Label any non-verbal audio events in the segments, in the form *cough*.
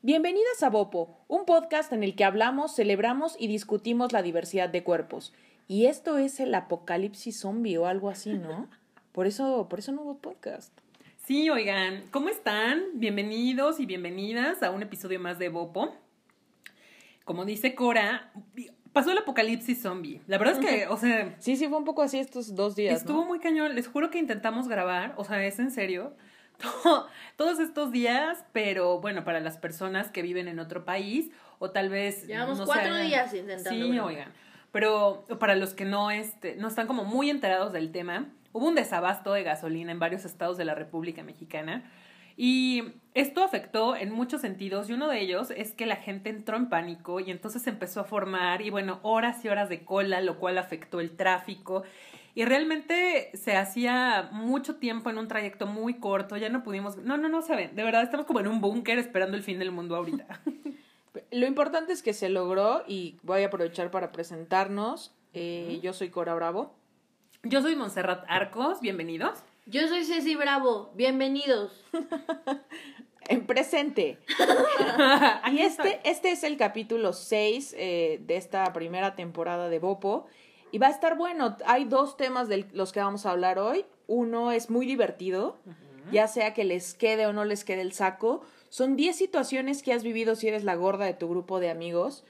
Bienvenidas a Bopo, un podcast en el que hablamos, celebramos y discutimos la diversidad de cuerpos. Y esto es el apocalipsis zombie o algo así, ¿no? *laughs* Por eso, por eso no hubo podcast. Sí, oigan, ¿cómo están? Bienvenidos y bienvenidas a un episodio más de Bopo. Como dice Cora, pasó el apocalipsis zombie. La verdad es que, o sea, Sí, sí, fue un poco así estos dos días. estuvo ¿no? muy cañón. Les juro que intentamos grabar, o sea, es en serio. To- Todos estos días, pero bueno, para las personas que viven en otro país o tal vez Llevamos no cuatro hagan- días intentando Sí, oigan. Pero para los que no, este, no están como muy enterados del tema, hubo un desabasto de gasolina en varios estados de la República Mexicana. Y esto afectó en muchos sentidos y uno de ellos es que la gente entró en pánico y entonces empezó a formar y bueno, horas y horas de cola, lo cual afectó el tráfico. Y realmente se hacía mucho tiempo en un trayecto muy corto, ya no pudimos, no, no, no saben, de verdad estamos como en un búnker esperando el fin del mundo ahorita. *laughs* Lo importante es que se logró y voy a aprovechar para presentarnos. Eh, Yo soy Cora Bravo. Yo soy Montserrat Arcos, bienvenidos. Yo soy Ceci Bravo, bienvenidos. *laughs* En presente. *laughs* Y este, este es el capítulo 6 eh, de esta primera temporada de Bopo. Y va a estar bueno. Hay dos temas de los que vamos a hablar hoy. Uno es muy divertido, ya sea que les quede o no les quede el saco. Son 10 situaciones que has vivido si eres la gorda de tu grupo de amigos.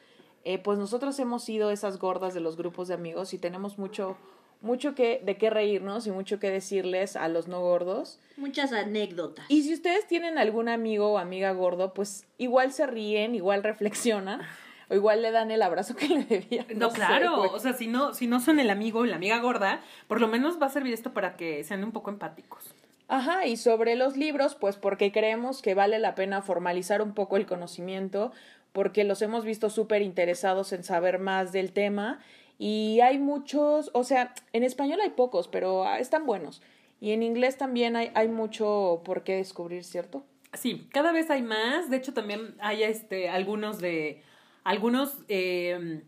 Eh, pues nosotros hemos sido esas gordas de los grupos de amigos y tenemos mucho, mucho que, de qué reírnos y mucho que decirles a los no gordos. Muchas anécdotas. Y si ustedes tienen algún amigo o amiga gordo, pues igual se ríen, igual *laughs* reflexionan, o igual le dan el abrazo que le debían. No, claro, o sea, si no, si no son el amigo la amiga gorda, por lo menos va a servir esto para que sean un poco empáticos. Ajá, y sobre los libros, pues porque creemos que vale la pena formalizar un poco el conocimiento, porque los hemos visto súper interesados en saber más del tema, y hay muchos, o sea, en español hay pocos, pero ah, están buenos. Y en inglés también hay, hay mucho por qué descubrir, ¿cierto? Sí, cada vez hay más. De hecho, también hay este algunos de algunos eh,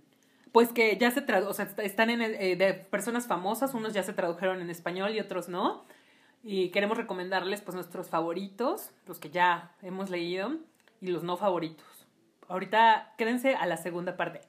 pues que ya se o sea, están en eh, de personas famosas, unos ya se tradujeron en español y otros no. Y queremos recomendarles pues nuestros favoritos, los que ya hemos leído y los no favoritos. Ahorita quédense a la segunda parte.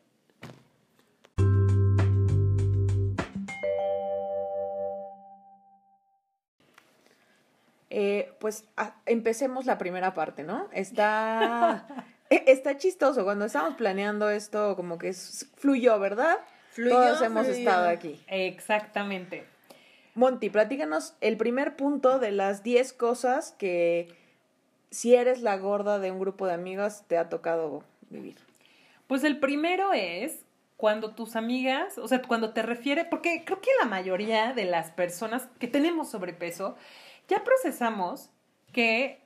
Eh, pues empecemos la primera parte, ¿no? Está, *laughs* está chistoso. Cuando estábamos planeando esto, como que fluyó, ¿verdad? Fluyó, Todos hemos fluyó. estado aquí. Exactamente. Monty, platícanos el primer punto de las 10 cosas que si eres la gorda de un grupo de amigas te ha tocado vivir. Pues el primero es cuando tus amigas, o sea, cuando te refiere, porque creo que la mayoría de las personas que tenemos sobrepeso ya procesamos que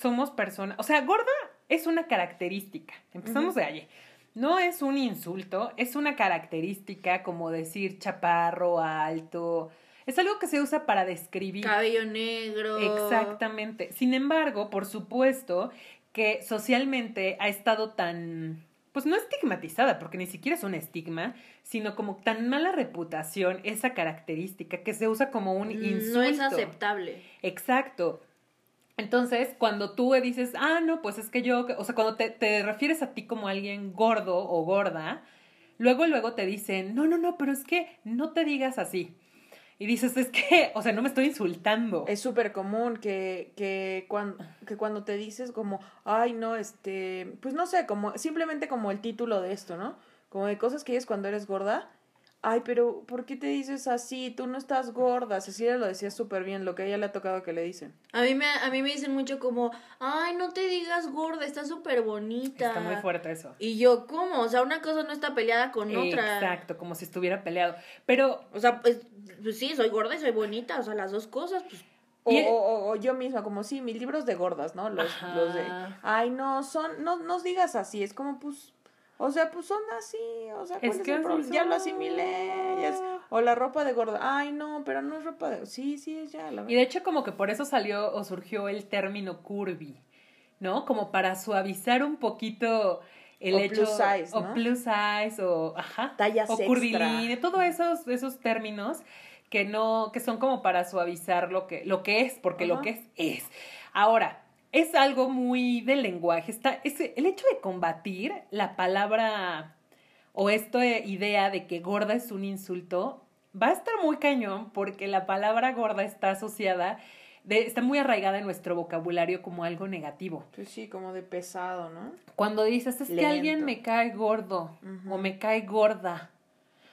somos personas, o sea, gorda es una característica, empezamos de allí. No es un insulto, es una característica como decir chaparro, alto, es algo que se usa para describir. Cabello negro. Exactamente. Sin embargo, por supuesto que socialmente ha estado tan, pues no estigmatizada, porque ni siquiera es un estigma, sino como tan mala reputación esa característica que se usa como un insulto. No es aceptable. Exacto. Entonces, cuando tú dices, ah, no, pues es que yo, o sea, cuando te, te refieres a ti como alguien gordo o gorda, luego, luego te dicen, no, no, no, pero es que no te digas así. Y dices, es que, o sea, no me estoy insultando. Es súper común que, que, cuando, que cuando te dices como, ay, no, este, pues no sé, como simplemente como el título de esto, ¿no? Como de cosas que dices cuando eres gorda. Ay, pero ¿por qué te dices así? Tú no estás gorda. Cecilia lo decía súper bien, lo que a ella le ha tocado que le dicen. A mí, me, a mí me dicen mucho como, ay, no te digas gorda, está súper bonita. Está muy fuerte eso. Y yo, ¿cómo? O sea, una cosa no está peleada con otra. Exacto, como si estuviera peleado. Pero, O sea, pues, pues sí, soy gorda y soy bonita. O sea, las dos cosas, pues. O, o, o- o yo misma, como sí, mis libros de gordas, ¿no? Los, Ajá. los de, ay, no, son, no nos digas así, es como, pues, o sea, pues son así, o sea, ¿cuál Es es, que el así problema? Ya lo asimilé, ya es- o la ropa de gorda, ay, no, pero no es ropa de, sí, sí, es ya, la y de hecho como que por eso salió o surgió el término curvy, ¿no? Como para suavizar un poquito el O hecho plus size, o ¿no? plus size o ajá, Tallas o extra. curvilínea, todos esos esos términos que no que son como para suavizar lo que lo que es, porque lo que es es. Ahora, es algo muy del lenguaje. Está, es el hecho de combatir la palabra o esta idea de que gorda es un insulto va a estar muy cañón porque la palabra gorda está asociada, de, está muy arraigada en nuestro vocabulario como algo negativo. Pues sí, como de pesado, ¿no? Cuando dices, es que alguien me cae gordo o me cae gorda.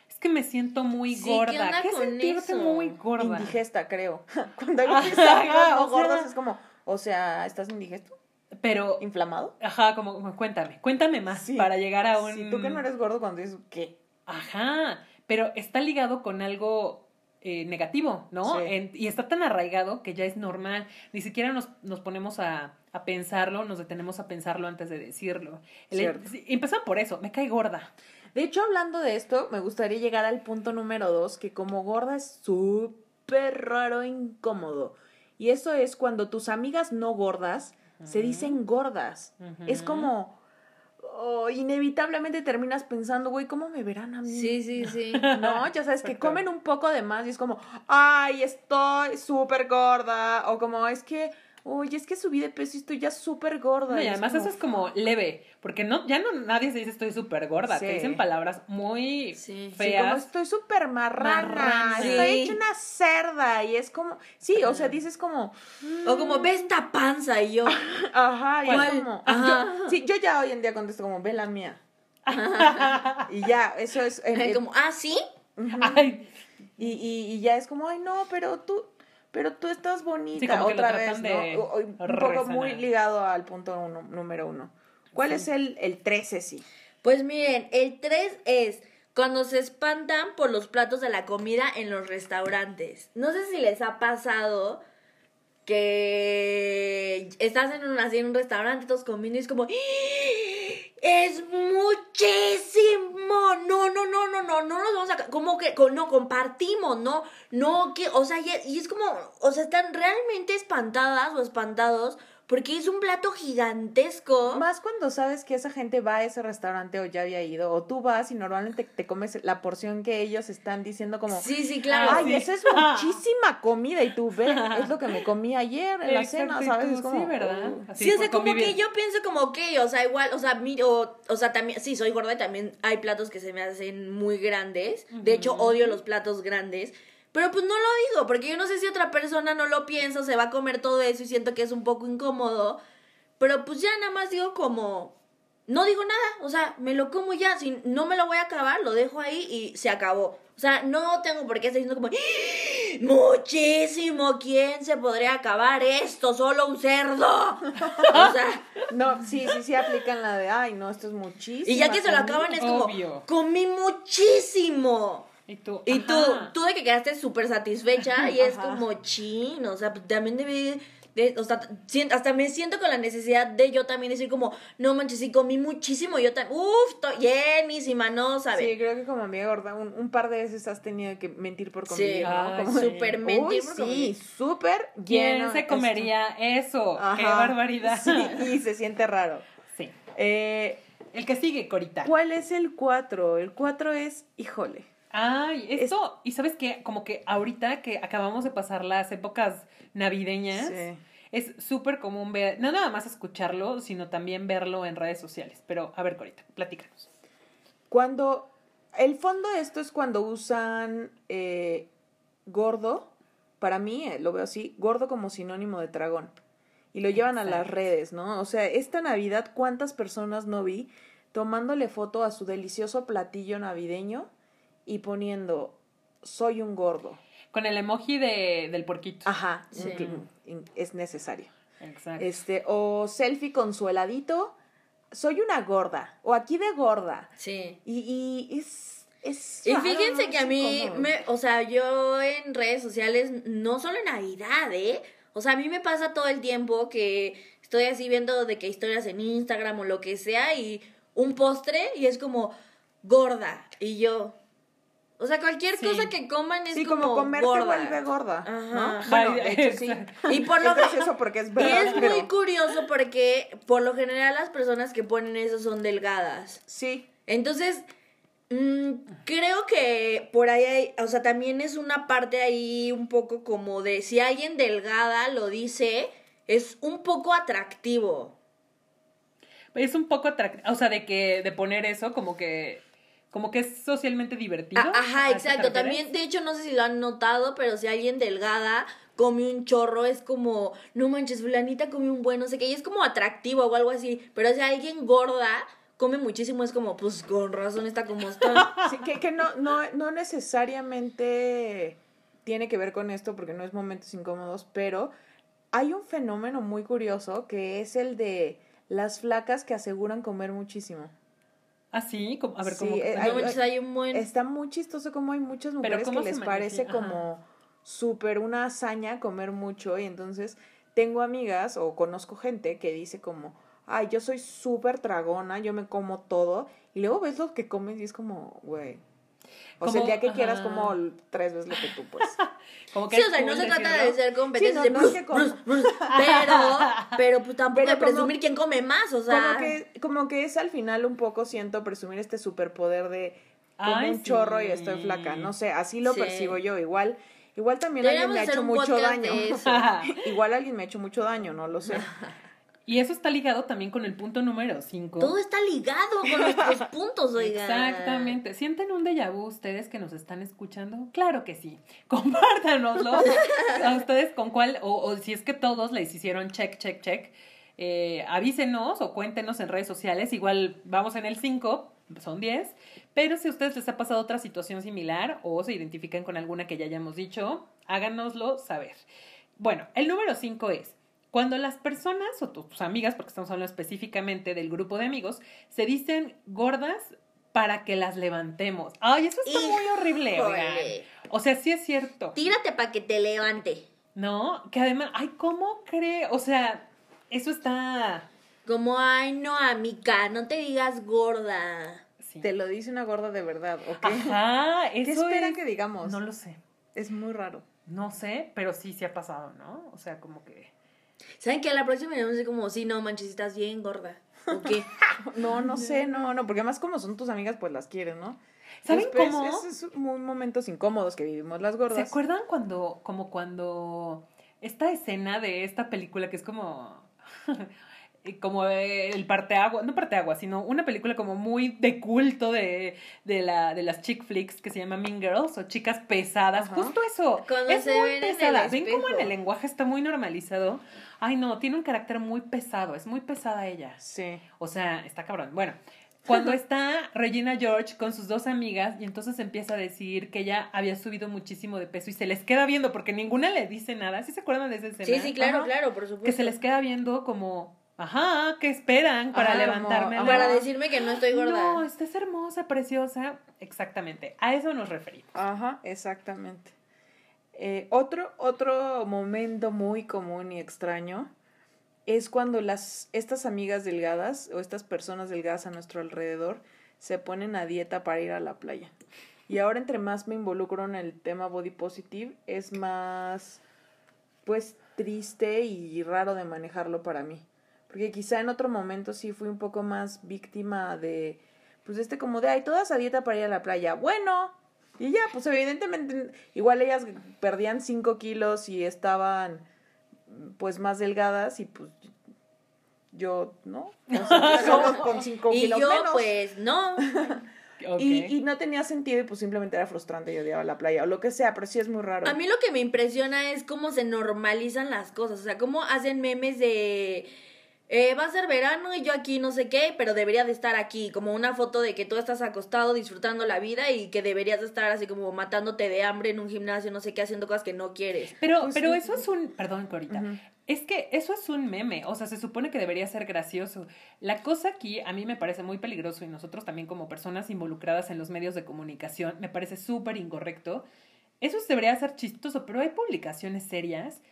Es que me siento muy Sí, ¿qué gorda. ¿Qué, con sentirte eso? muy gorda? Indigesta, creo. *laughs* Cuando alguien *laughs* dice amigos o sea- gordos es como, o sea, ¿estás indigesto? Pero, ¿Inflamado? ajá, como, como, cuéntame, cuéntame más Sí. para llegar a un... Si tú que no eres gordo cuando dices, ¿qué? Ajá, pero está ligado con algo eh, negativo, ¿no? Sí. En- y está tan arraigado que ya es normal. Ni siquiera nos, nos ponemos a, a pensarlo, nos detenemos a pensarlo antes de decirlo. El- empezó por eso, me cae gorda. De hecho, hablando de esto, me gustaría llegar al punto número dos, que como gorda es súper raro e incómodo. Y eso es cuando tus amigas no gordas se dicen gordas. Es como, oh, inevitablemente terminas pensando, güey, ¿cómo me verán a mí? Sí, sí, sí. *laughs* No, ya sabes que comen un poco de más y es como, ay, estoy súper gorda. O como, es que, uy, es que subí de peso y estoy ya súper gorda. No, y es además eso es como leve, porque no, ya no nadie se dice estoy súper gorda, Sí. te dicen palabras muy Sí. Sí, Sí, como feas. estoy súper marrana, Marrana. estoy hecha una cerda y es como, sí, o sea, dices como, O como, ve esta panza y yo. *laughs* ajá, y es como, Ajá. yo, sí, yo ya hoy en día contesto como, ve la mía. *laughs* y ya, eso es, en- *laughs* como, ah, sí. Ay, y, y, y ya es como, ay, no, pero tú, pero tú estás bonita, Sí, como que lo otra vez, ¿no? de O- o un poco muy ligado al punto uno, número uno. ¿Cuál es el, el 13, sí? Pues miren, el 3 es cuando se espantan por los platos de la comida en los restaurantes. No sé si les ha pasado que estás en un, así en un restaurante, todos comiendo y es como, ¡Ah! Es muchísimo. No, no, no, no, no, no nos vamos a, como que, no, compartimos, no, no, que, o sea, y, y es como, o sea, están realmente espantadas o espantados porque es un plato gigantesco. Más cuando sabes que esa gente va a ese restaurante o ya había ido, o tú vas y normalmente te comes la porción que ellos están diciendo como, Sí, sí, claro. Ay, sí. eso es muchísima *laughs* comida y tú ves, es lo que me comí ayer en la cena, ¿sabes? Es como, sí, ¿verdad? oh. Así Sí, o sea, como convivir. que yo pienso como, que, o sea, igual, o sea, mi, o, o sea, también, sí, soy gorda y también hay platos que se me hacen muy grandes. De hecho, odio los platos grandes. Pero pues no lo digo, porque yo no sé si otra persona no lo piensa, o se va a comer todo eso y siento que es un poco incómodo. Pero pues ya nada más digo como, no digo nada, o sea, me lo como ya, si no me lo voy a acabar, lo dejo ahí y se acabó. O sea, no tengo por qué estar diciendo como, "¡Ah! muchísimo, ¿quién se podría acabar esto? Solo un cerdo. O sea, *laughs* No, sí, sí, sí aplican la de, ay, no, esto es muchísimo. y ya que se lo acaban es como, Obvio. comí muchísimo. Y tú, Y tú, tú de que quedaste súper satisfecha y es Ajá. como chin, o sea, pues, también debí, de, o sea, hasta me siento con la necesidad de yo también decir como, no manches, sí comí muchísimo, yo también, uff, estoy llenísima, no Sí, sabes. creo que como amiga gorda, un, un par de veces has tenido que mentir por Sí, convivir, ¿no? Ay, Como súper mentir "Uy, por sí, convivir". súper ¿Quién lleno se esto". comería eso? ¡Qué barbaridad! Sí, y se siente raro. Sí. Eh, El que sigue, Corita. ¿Cuál es el 4? El 4 es, híjole. Ay, esto, y sabes qué, como que ahorita que acabamos de pasar las épocas navideñas, Sí. es súper común ver, no nada más escucharlo, sino también verlo en redes sociales. Pero, a ver, Corita, platícanos. Cuando, el fondo de esto es cuando usan eh, gordo, para mí eh, lo veo así, gordo como sinónimo de dragón. Y lo llevan a las redes, ¿no? O sea, esta Navidad, ¿cuántas personas no vi tomándole foto a su delicioso platillo navideño y poniendo, soy un gordo? Con el emoji de, del porquito. Ajá, Sí. es necesario. Exacto. Este, o selfie con su heladito, soy una gorda, o aquí de gorda. Sí. Y, y es, es Y fíjense ¿no? que a mí, me, o sea, yo en redes sociales, no solo en Navidad, ¿eh? O sea, a mí me pasa todo el tiempo que estoy así viendo de que historias en Instagram o lo que sea y un postre y es como gorda. Y yo, o sea, cualquier Sí. cosa que coman es Sí, como, como, comer gorda. vuelve gorda, Ajá. ¿no? Bueno, de hecho, sí. Y por lo es gracioso porque es y verdad, es pero- muy curioso porque por lo general las personas que ponen eso son delgadas. Sí, Entonces, mm, creo que por ahí hay, o sea, también es una parte ahí un poco como de si alguien delgada lo dice, es un poco atractivo. Es un poco atractivo, o sea, de que, de poner eso como que, como que es socialmente divertido. Ajá, ¿A qué te exacto. También, de hecho, no sé si lo han notado, pero si alguien delgada come un chorro, es como, no manches, fulanita come un buen, no sé qué, y es como atractivo o algo así. Pero si alguien gorda come muchísimo, es como, pues con razón está como está. *laughs* Sí, que, que no, no, no necesariamente tiene que ver con esto porque no es momentos incómodos, pero hay un fenómeno muy curioso que es el de las flacas que aseguran comer muchísimo. Ah, sí, como- a ver, Sí, ¿cómo? eh, hay- un buen... Está muy chistoso como hay muchas mujeres ¿cómo que les parece Ajá. como súper una hazaña comer mucho y entonces tengo amigas o conozco gente que dice como, ay, yo soy súper tragona, yo me como todo y luego ves lo que comes y es como, güey. O sea, el día que quieras como tres veces lo que tú pues. *laughs* Como que Sí, o sea, no se trata decirlo. de ser competencia, Sí, no, no es de que como- pero, *laughs* pero pues tampoco Pero de como- presumir quién come más, o sea... Como que, como que es al final un poco siento presumir este superpoder de como Ay, un chorro y estoy flaca. No sé, así lo Sí. percibo yo. Igual, igual también alguien me ha hecho mucho daño. *laughs* igual alguien me ha hecho mucho daño, no lo sé. *laughs* Y eso está ligado también con el punto número 5. Todo está ligado con nuestros *laughs* puntos, oigan. Exactamente. ¿Sienten un déjà vu ustedes que nos están escuchando? Claro que sí. *laughs* Compártanoslo. a ustedes con cuál, o, o si es que todos les hicieron check, check, check. eh, avísenos o cuéntenos en redes sociales. Igual vamos en el 5, son 10. Pero si a ustedes les ha pasado otra situación similar o se identifican con alguna que ya hayamos dicho, háganoslo saber. Bueno, el número 5 es. Cuando las personas o tus amigas, porque estamos hablando específicamente del grupo de amigos, se dicen gordas para que las levantemos. Ay, eso está muy horrible, oigan. O sea, sí es cierto. Tírate para que te levante. ¿No? Que además, ay, ¿cómo cree? O sea, eso está... Como, ay, no, amiga, no te digas gorda. sí. Te lo dice una gorda de verdad, ¿ok? Ajá, ¿Qué eso esperan es- que digamos? No lo sé. Es muy raro. No sé, pero sí, sí ha pasado, ¿no? O sea, como que... ¿Saben que a la próxima vamos a decir como, sí, no, manches, estás bien gorda? ¿O qué? *laughs* No, no sé, *laughs* no, no, porque además como son tus amigas, pues las quieres, ¿no? ¿Saben Después, cómo? Esos son muy momentos incómodos que vivimos las ¿Se gordas. acuerdan cuando, como cuando esta escena de esta película que es como, *laughs* como el parteagua, no parteagua, sino una película como muy de culto de, de, la, de las chick flicks que se llama Mean Girls o chicas pesadas, Ajá. justo eso. Cuando es se muy ven pesada. Ven cómo en el lenguaje está muy normalizado. Ay, no, tiene un carácter muy pesado, es muy pesada ella. Sí. O sea, está cabrón. Bueno, cuando *laughs* está Regina George con sus dos amigas y entonces empieza a decir que ella había subido muchísimo de peso y se les queda viendo porque ninguna le dice nada. ¿Sí se acuerdan de esa escena? Sí, sí, claro, Ajá. claro, por supuesto. Que se les queda viendo como, ajá, ¿qué esperan para levantarme? Para decirme que no estoy gorda. No, estás hermosa, preciosa. Exactamente, a eso nos referimos. Ajá, exactamente. Eh, otro, otro momento muy común y extraño es cuando las, estas amigas delgadas o estas personas delgadas a nuestro alrededor se ponen a dieta para ir a la playa. Y ahora entre más me involucro en el tema body positive, es más, pues, triste y raro de manejarlo para mí. Porque quizá en otro momento sí fui un poco más víctima de, pues, este como de, ay, todas a dieta para ir a la playa. Bueno, y ya, pues evidentemente, igual ellas perdían 5 kilos y estaban pues más delgadas y pues yo, ¿no? O sea, *laughs* yo con 5 y kilos yo, menos. pues, no. *laughs* Y, y no tenía sentido y pues simplemente era frustrante y odiaba la playa o lo que sea, pero sí es muy raro. A mí lo que me impresiona es cómo se normalizan las cosas. O sea, cómo hacen memes de. Eh, va a ser verano y yo aquí no sé qué, pero debería de estar aquí. Como una foto de que tú estás acostado disfrutando la vida y que deberías de estar así como matándote de hambre en un gimnasio, no sé qué, haciendo cosas que no quieres. Pero, Pues pero sí. eso es un, perdón, Corita, es que eso es un meme, o sea, se supone que debería ser gracioso. La cosa aquí a mí me parece muy peligroso y nosotros también como personas involucradas en los medios de comunicación, me parece súper incorrecto. Eso debería ser chistoso, pero hay publicaciones serias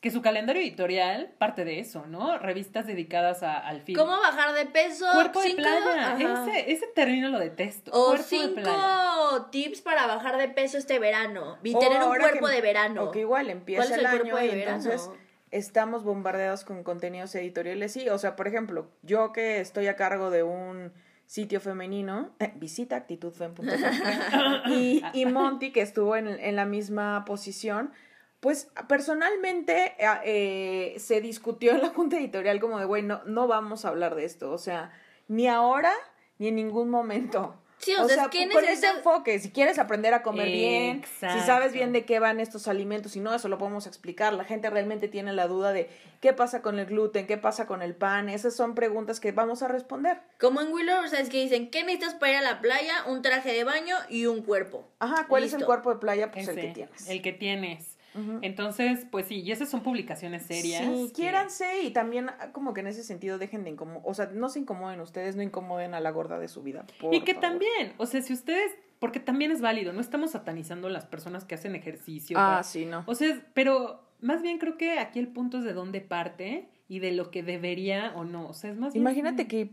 que su calendario editorial parte de eso, ¿no? Revistas dedicadas a- al film. ¿Cómo bajar de peso? Cuerpo de Cinco- playa. Ajá. Ese, ese término lo detesto. O Cuerpo de playa. cinco tips para bajar de peso este verano. Y O tener un cuerpo que- de verano. O que igual ¿Cuál empieza es el, el año cuerpo de y verano? entonces estamos bombardeados con contenidos editoriales. Sí, o sea, por ejemplo, yo que estoy a cargo de un sitio femenino, eh, visita actitudfem.com *laughs* y, y Monty que estuvo en, en la misma posición, Pues personalmente eh, eh, se discutió en la junta editorial como de, güey, no, no vamos a hablar de esto, o sea, ni ahora ni en ningún momento. Sí, o, sea, ¿qué con ese enfoque, si quieres aprender a comer bien, si sabes bien de qué van estos alimentos, si no, eso lo podemos explicar. La gente realmente tiene la duda de qué pasa con el gluten, qué pasa con el pan. Esas son preguntas que vamos a responder. Como en Willow, ¿sabes que dicen? ¿Qué necesitas para ir a la playa? Un traje de baño y un cuerpo. Ajá, ¿cuál es el cuerpo de playa? Pues el que tienes. El que tienes. Entonces, pues sí, y esas son publicaciones serias. Sí, que- quiéranse y también ah, como que en ese sentido dejen de incomodar, o sea, no se incomoden ustedes, no incomoden a la gorda de su vida. por Y que favor. también, o sea, si ustedes, porque también es válido, no estamos satanizando a las personas que hacen ejercicio. Ah, sí, no. O sea, pero más bien creo que aquí el punto es de dónde parte y de lo que debería o no. O sea, es más bien- Imagínate que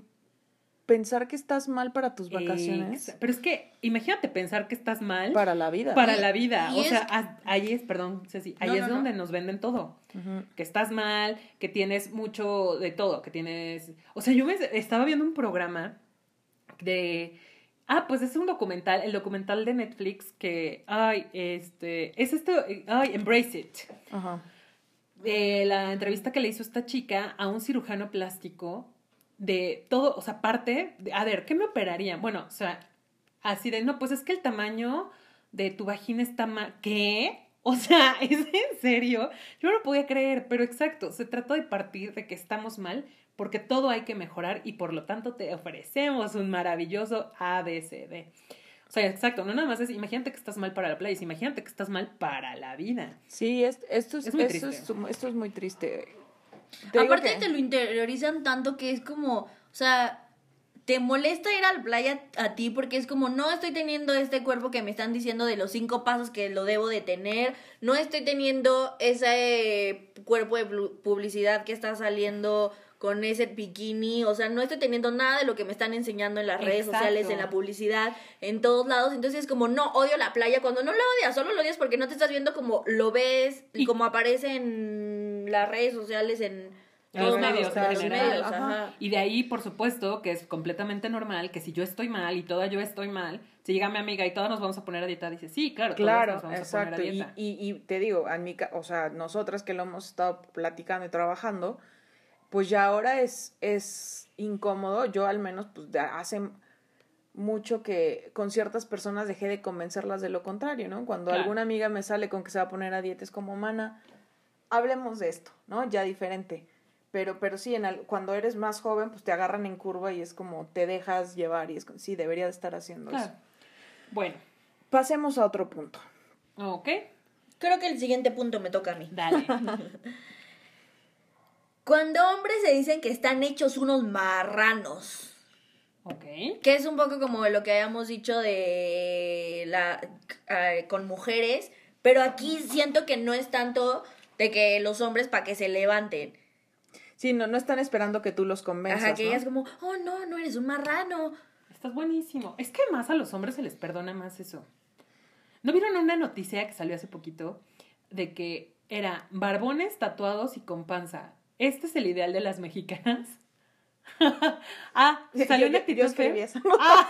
pensar que estás mal para tus vacaciones, Pero es que, imagínate pensar que estás mal para, para la vida. la vida. O es- sea, a- ahí es, perdón, Ceci, ahí No, es no, no. donde nos venden todo. Ujú. que estás mal, que tienes mucho de todo, que tienes... O sea, yo me estaba viendo un programa de... Ah, pues es un documental, el documental de Netflix que, ay, este, es este, ay, Embrace It. Ajá. De la entrevista que le hizo esta chica a un cirujano plástico de todo, o sea, parte, de, a ver, ¿qué me operarían? Bueno, o sea, así de, no, pues es que el tamaño de tu vagina está mal. ¿Qué? *laughs* O sea, ¿es en serio? Yo no lo podía creer, pero exacto, se trata de partir de que estamos mal porque todo hay que mejorar y por lo tanto te ofrecemos un maravilloso ABCD. O sea, exacto, no nada más es, imagínate que estás mal para la playa, es imagínate que estás mal para la vida. Sí, es- esto, es, Es muy esto, triste. es, esto es muy triste. Te Aparte que- te lo interiorizan tanto que es como, o sea, te molesta ir a la playa a ti porque es como, no estoy teniendo este cuerpo que me están diciendo de los cinco pasos que lo debo de tener, no estoy teniendo ese eh, cuerpo de publicidad que está saliendo con ese bikini, o sea, no estoy teniendo nada de lo que me están enseñando en las redes Exacto. sociales, en la publicidad, en todos lados, entonces es como, no, odio la playa, cuando no la odias, solo lo odias porque no te estás viendo como lo ves y Y- como aparece en las redes sociales, en los medios en los medios, ajá. ajá. Y de ahí, por supuesto, que es completamente normal que si yo estoy mal y toda yo estoy mal, si llega mi amiga y todas nos vamos a poner a dieta, dice, sí, claro, todas Claro, nos vamos a exacto. poner a Y, dieta. y, y te digo, en mi ca- o sea, nosotras que lo hemos estado platicando y trabajando, pues ya ahora es, es incómodo. Yo al menos, pues de hace mucho que con ciertas personas dejé de convencerlas de lo contrario, ¿no? Cuando Claro. alguna amiga me sale con que se va a poner a dieta, es como, mana, hablemos de esto, ¿no? Ya diferente. Pero, pero sí, en cuando eres más joven, pues te agarran en curva y es como te dejas llevar y es como, sí, debería de estar haciendo Claro. eso. Bueno, Pasemos a otro punto. ok, Creo que el siguiente punto me toca a mí. dale. *laughs* Cuando hombres se dicen que están hechos unos marranos. ok. Que es un poco como lo que habíamos dicho de la eh, con mujeres, pero aquí siento que no es tanto de que los hombres para que se levanten. Sí, no, no están esperando que tú los convenzas, Ajá, que ¿no? ellas como, "Oh, no, no eres un marrano." Estás buenísimo. Es que más a los hombres se les perdona más eso. ¿No vieron una noticia que salió hace poquito de que era barbones, tatuados y con panza? ¿Este es el ideal de las mexicanas? *laughs* ah, salió Yo- yo- actitud yo escribí Fe. eso. *laughs* Ah,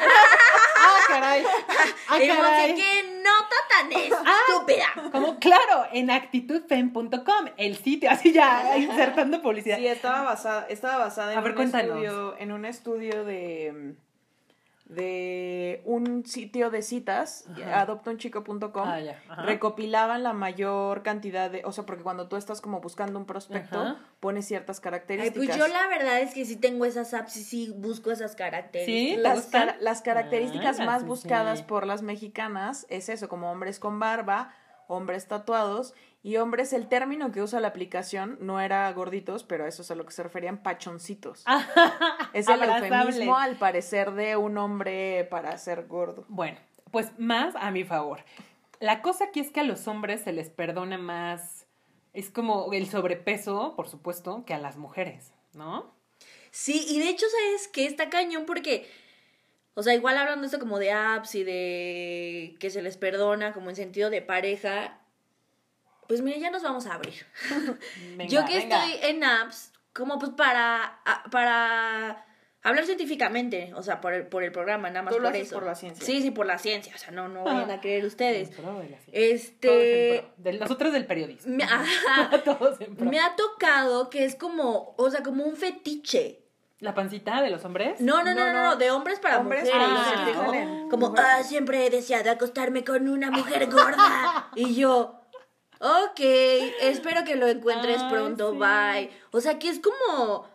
ah, caray. *laughs* Ah, y como caray. que qué nota tan estúpida. Como, claro, en actitudfem.com, el sitio, así ya insertando publicidad. Sí, estaba basada, estaba basada en A ver, un cuéntanos. estudio, en un estudio de de un sitio de citas, Ajá. adoptaunchico.com, Ah, recopilaban la mayor cantidad de, o sea, porque cuando tú estás como buscando un prospecto, Ajá. pones ciertas Ay, características. pues yo la verdad es que sí tengo esas apps y sí busco esas ¿Sí? características. ¿Te las, características Ah, más sí, buscadas sí. por las mexicanas es eso, como hombres con barba, hombres tatuados y hombres, el término que usa la aplicación no era gorditos, pero a eso es a lo que se referían pachoncitos. *laughs* es el eufemismo al parecer de un hombre para ser gordo. Bueno, pues más a mi favor. La cosa aquí es que a los hombres se les perdona más, es como el sobrepeso, por supuesto, que a las mujeres, ¿no? Sí, y de hecho, ¿sabes qué? Está cañón porque, o sea, igual hablando esto como de apps y de que se les perdona como en sentido de pareja, pues mira, ya nos vamos a abrir. *laughs* Venga, Yo que venga. estoy en apps, como pues para, para Hablar científicamente, o sea, por el, por el programa, nada más Tú lo por haces eso. por la ciencia. Sí, sí, por la ciencia, o sea, no, no vayan a creer ustedes. De la. Este, Todos. De- nosotros del periodismo. me, ajá, *laughs* Todos en pro. me ha tocado que es como, o sea, como un fetiche. ¿La pancita de los hombres? No, no, no, No, no, de hombres para Hombres mujeres. para o sea, mujeres, como, como, ah, siempre he deseado acostarme con una mujer gorda. *laughs* y yo, ok, espero que lo encuentres Ay, pronto, sí. bye. O sea, que es como,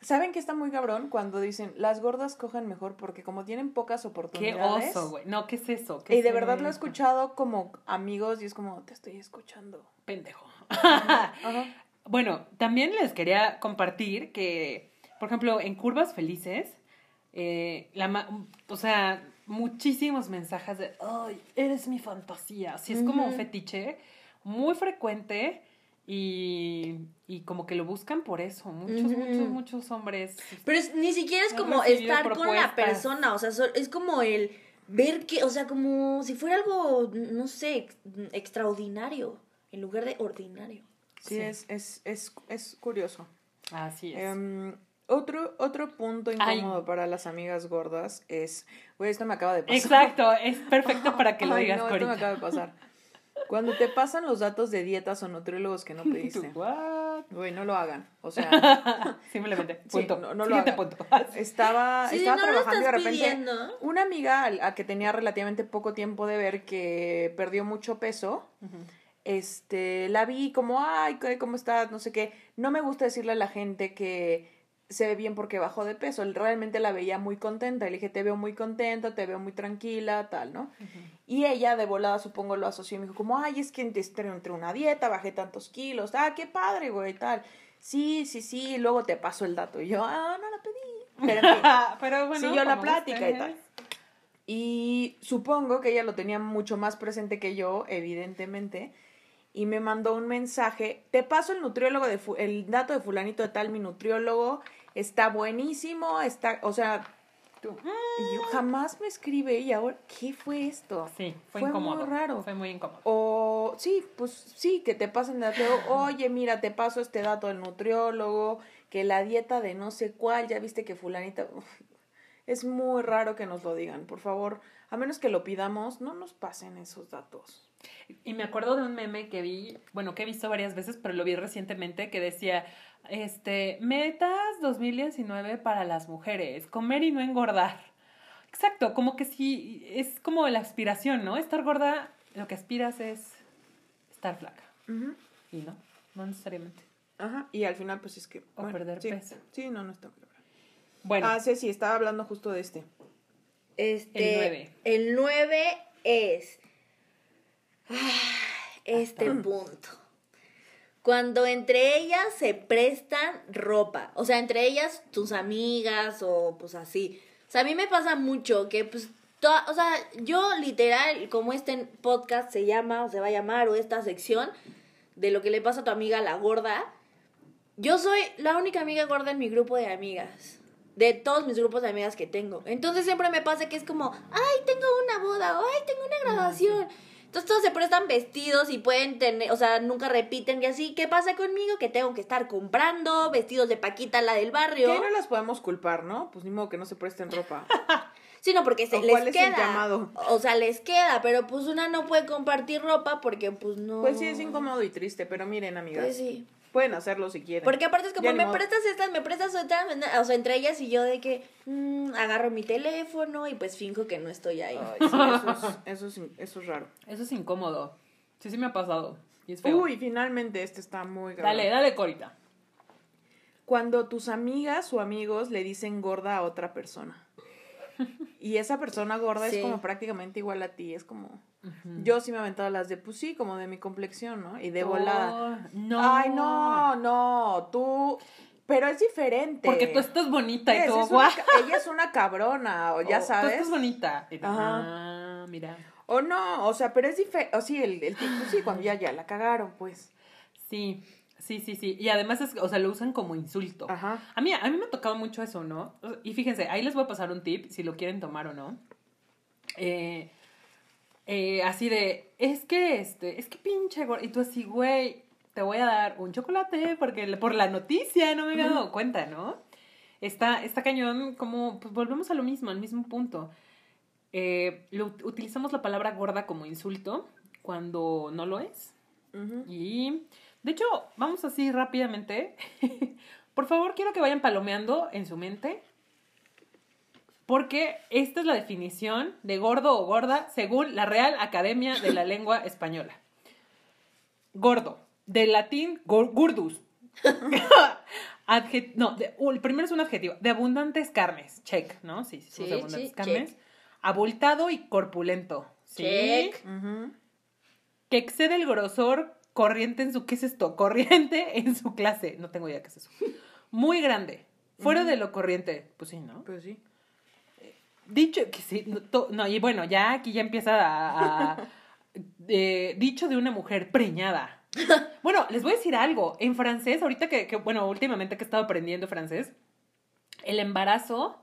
¿Saben que está muy cabrón cuando dicen las gordas cogen mejor porque como tienen pocas Qué oportunidades? oso, güey. No, ¿qué es eso? ¿Qué Y de es verdad lo he escuchado como amigos y es como, te estoy escuchando. Pendejo. Ajá. *laughs* Bueno, también les quería compartir que, por ejemplo, en Curvas Felices, eh, la ma- o sea, muchísimos mensajes de, ay, eres mi fantasía. Así es como un fetiche muy frecuente y, y como que lo buscan por eso. Muchos, muchos, muchos hombres. pero es- ni siquiera es como estar con la persona, o sea, es como el ver que, o sea, como si fuera algo, no sé, ex- extraordinario, en lugar de ordinario. Sí, Sí. Es, es, es, es curioso. Así es. Em, otro, otro punto Ay. incómodo para las amigas gordas es, güey, esto me acaba de pasar. Exacto, es *laughs* perfecto para que lo Ay, digas, no, esto me acaba de pasar. Cuando te pasan los datos de dietas o nutriólogos que no *laughs* pediste, güey, no lo hagan. O sea, *laughs* Simplemente, *laughs* Sí, punto. no- no lo hagan. punto. estaba, Sí, estaba no lo trabajando y de repente pidiendo. una amiga a que tenía relativamente poco tiempo de ver que perdió mucho peso, este, la vi como, ay, ¿qué- ¿cómo estás? No sé qué. No me gusta decirle a la gente que se ve bien porque bajó de peso. Realmente la veía muy contenta. Y le dije, te veo muy contenta, te veo muy tranquila, tal, ¿no? Y ella de volada, supongo, lo asoció y me dijo como, ay, es que entre, entre una dieta bajé tantos kilos. Ah, qué padre, güey, tal. Sí, sí, sí, luego te paso el dato. Y yo, ah, no la pedí. Pero en fin. *laughs* Pero bueno, Siguió la plática y tal. Y supongo que ella lo tenía mucho más presente que yo, evidentemente. Y me mandó un mensaje. Te paso el nutriólogo de fu- el dato de fulanito de tal, mi nutriólogo. Está buenísimo. Está, o sea, Tú, y yo jamás me escribe y ahora, ¿qué fue esto? Sí, fue, Fue incómodo. muy raro. Fue muy incómodo. O sí, pues sí, que te pasen dato. *laughs* Oye, mira, te paso este dato del nutriólogo, que la dieta de no sé cuál, ya viste que fulanita... Uf, es muy raro que nos lo digan, por favor. A menos que lo pidamos, no nos pasen esos datos. Y me acuerdo de un meme que vi, bueno, que he visto varias veces, pero lo vi recientemente, que decía, este, metas 2019 para las mujeres, comer y no engordar. Exacto, como que sí, es como la aspiración, ¿no? Estar gorda, lo que aspiras es estar flaca. Y no, no necesariamente. Ajá, y al final, pues es que... O perder sí, peso. Sí, no, no está. Bueno, Ah, sí, sí, estaba hablando justo de este. Este, El nueve. El 9 es ah, este punto. Cuando entre ellas se prestan ropa, o sea, entre ellas tus amigas o pues así. O sea, a mí me pasa mucho que pues toda- o sea, yo literal, como este podcast se llama o se va a llamar o esta sección de lo que le pasa a tu amiga la gorda, yo soy la única amiga gorda en mi grupo de amigas. De todos mis grupos de amigas que tengo. Entonces siempre me pasa que es como, ay, tengo una boda, o ay, tengo una graduación. Entonces todos se prestan vestidos y pueden tener, o sea, nunca repiten y así. ¿Qué pasa conmigo? Que tengo que estar comprando vestidos de Paquita, la del barrio. Que no las podemos culpar, ¿no? Pues ni modo que no se presten ropa. *laughs* Sí, no, porque se ¿O les cuál es el llamado? O sea, les queda, pero pues una no puede compartir ropa porque pues no. Pues sí, es incómodo y triste, pero miren, amigas. Pues sí. Pueden hacerlo si quieren. Porque aparte es como, me modo. prestas estas, me prestas otras, o sea, entre ellas y yo de que mm, agarro mi teléfono y pues finjo que no estoy ahí. Ay, sí, eso, es, *laughs* eso, es, eso es raro. eso es incómodo. Sí, sí me ha pasado. Y es feo. Uy, finalmente este está muy grave. dale, dale, Corita. Cuando tus amigas o amigos le dicen gorda a otra persona. *laughs* Y esa persona gorda Sí. es como prácticamente igual a ti. Es como. Yo sí me he aventado las de, pues sí, como de mi complexión, ¿no? Y de volada. Oh, no. Ay, no, no, tú. Pero es diferente. Porque tú estás bonita y todo. es una ella es una cabrona, o ya *laughs* Oh, Tú sabes. estás bonita. Y tú, Ajá. Ah, mira. O no, o sea, pero es diferente. O sí, el, el tipo, sí, cuando ya, ya la cagaron, pues. Sí, sí, sí, sí. Y además, es, o sea, lo usan como insulto. Ajá. A mí, a mí me ha tocado mucho eso, ¿no? Y fíjense, ahí les voy a pasar un tip, si lo quieren tomar o no. Eh, eh, así de, es que, este, es que pinche gordo. Y tú así, güey, te voy a dar un chocolate porque por la noticia no me había dado cuenta, ¿no? está, está cañón, como, pues volvemos a lo mismo, al mismo punto. Eh, lo- utilizamos la palabra gorda como insulto cuando no lo es. Y, de hecho, vamos así rápidamente. *laughs* Por favor, quiero que vayan palomeando en su mente. Porque esta es la definición de gordo o gorda según la Real Academia de la Lengua Española. Gordo, del latín gor- gurdus. *laughs* No, de- uh, el primero es un adjetivo. De abundantes carnes. Check, ¿no? Sí, sí, somos Sí, de abundantes sí, carnes. check. Abultado y corpulento. ¿sí? Check. Que excede el grosor corriente en su... ¿Qué es esto? Corriente *laughs* en su clase. No tengo idea qué es eso. Muy grande. Fuera de lo corriente. Pues sí, ¿no? Pues sí. Dicho que sí. No, to- no, y bueno, ya aquí ya empieza a... a- *laughs* eh, dicho de una mujer preñada. Bueno, les voy a decir algo. En francés, ahorita que, que, bueno, últimamente que he estado aprendiendo francés, el embarazo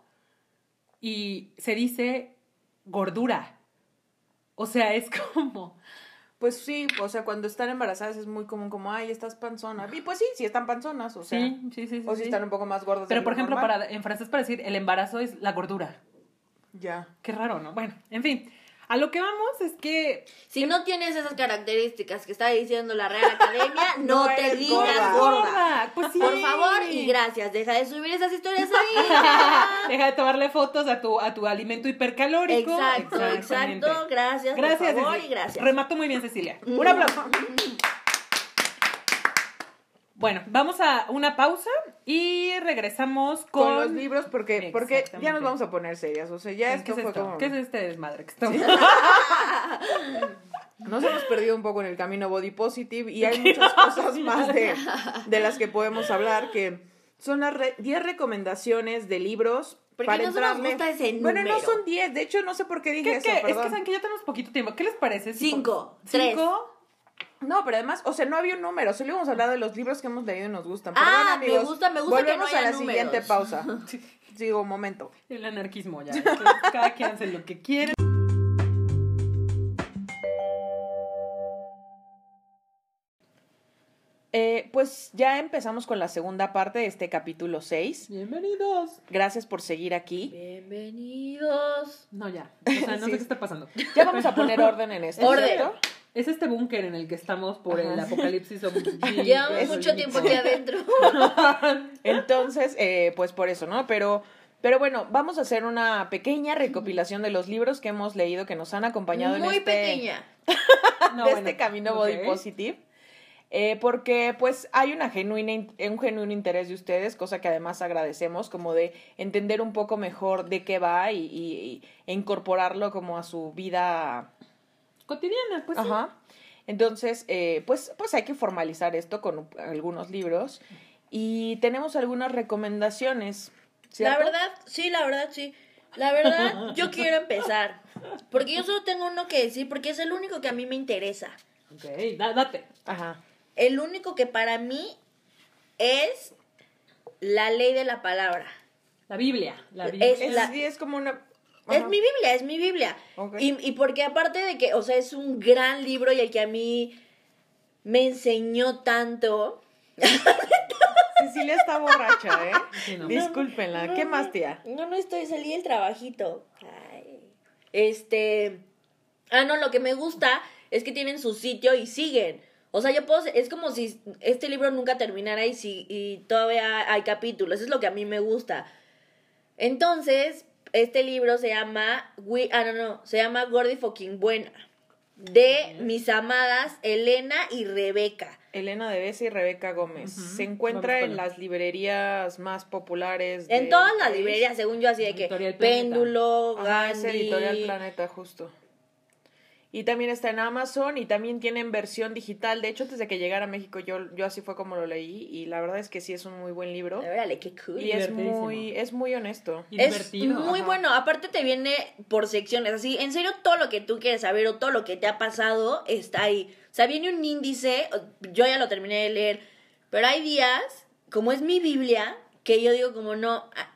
y se dice gordura. O sea, es como... Pues sí, o sea, cuando están embarazadas es muy común como, ay, estás panzona. Y pues sí, sí están panzonas, o sea. sí, sí, sí, sí. o si sí. están un poco más gordas. Pero, por ejemplo, normal. para, en francés para decir el embarazo es la gordura. Ya. Qué raro, ¿no? Bueno, en fin. A lo que vamos es que... Si no tienes esas características que está diciendo la Real Academia, *laughs* no, No te digas gorda. gorda. Pues sí. Por favor y gracias. Deja de subir esas historias *laughs* ahí. Deja de tomarle fotos a tu, a tu alimento hipercalórico. exacto, exacto. Gracias, Gracias, por favor Cecilia. y gracias. Remató muy bien, Cecilia. Un aplauso. Bueno, vamos a una pausa y regresamos con... Con, los libros, porque, porque ya nos vamos a poner serias. O sea, ya ¿Qué esto es fue esto? como. ¿Qué es este desmadre que estamos? *laughs* Nos hemos perdido un poco en el camino body positive y hay *laughs* muchas cosas más de, de las que podemos hablar que son las re- 10 recomendaciones de libros ¿Por qué para no nos entrarle. gusta ese Bueno, no son 10, de hecho no sé por qué dije ¿Qué, eso, qué? Es que saben que ya tenemos poquito tiempo. ¿Qué les parece? si Cinco, pon- tres. No, pero además, o sea, no había un número, solo íbamos a hablar de los libros que hemos leído y nos gustan. Ah, Perdón, me amigos. gusta- me gusta que Volvemos no haya a la siguiente pausa. *laughs* Sigo un momento. El anarquismo ya. que Cada quien hace lo que quiere. Eh, pues ya empezamos con la segunda parte de este capítulo 6. Bienvenidos. Gracias por seguir aquí. Bienvenidos. No, ya. O sea, no Sí. sé qué está pasando. Ya vamos a poner orden en esto. Orden. ¿cierto? Es este búnker en el que estamos por el apocalipsis zombie. *laughs* *laughs* Llevamos mucho tiempo aquí adentro. *laughs* Entonces, eh, pues por eso, ¿no? Pero, pero bueno, vamos a hacer una pequeña recopilación de los libros que hemos leído que nos han acompañado Muy en este, pequeña. No, de bueno, este camino body ok. positive. Eh, porque pues hay una genuina, in- un genuino interés de ustedes, cosa que además agradecemos, como de entender un poco mejor de qué va y, y- e incorporarlo como a su vida Cotidiana, pues. sí. Ajá. Entonces, eh, pues, pues hay que formalizar esto con algunos libros. Y tenemos algunas recomendaciones. ¿cierto? La verdad, sí, la verdad, sí. La verdad, *laughs* yo quiero empezar. Porque yo solo tengo uno que decir, porque es el único que a mí me interesa. Ok, da- date. Ajá. El único que para mí es la ley de la palabra. La Biblia. La Biblia. Es- Es, la- sí, es como una. Es mi Biblia, es mi Biblia. Ok. Y, y porque aparte de que, o sea, es un gran libro y el que a mí me enseñó tanto. *laughs* Cecilia está borracha, ¿eh? Sí, no. Discúlpenla. ¿Qué más, tía? No, no estoy, salí del trabajito. Ay. Este. Ah, no, lo que me gusta es que tienen su sitio y siguen. O sea, yo puedo. Es como si este libro nunca terminara y, si, y todavía hay capítulos. Eso es lo que a mí me gusta. Entonces, este libro se llama. We, ah, no, no. Se llama Gordy Fucking Buena. De mis amadas Elena y Rebeca. Elena de Besa y Rebeca Gómez. Se encuentra Vamos en las librerías más populares. En todas las librerías, según yo, así de que Editorial Planeta. Péndulo, Ajá, es Gandhi. Editorial Planeta, justo. Y también está en Amazon y también tienen versión digital. De hecho, antes de que llegara a México, yo, yo así fue como lo leí. Y la verdad es que sí es un muy buen libro. Órale, qué cool. Y es muy, es muy honesto. Y Es muy ajá. bueno. Aparte te viene por secciones. Así, en serio, todo lo que tú quieres saber o todo lo que te ha pasado está ahí. O sea, viene un índice. Yo ya lo terminé de leer. Pero hay días, como es mi Biblia, que yo digo como no. ah,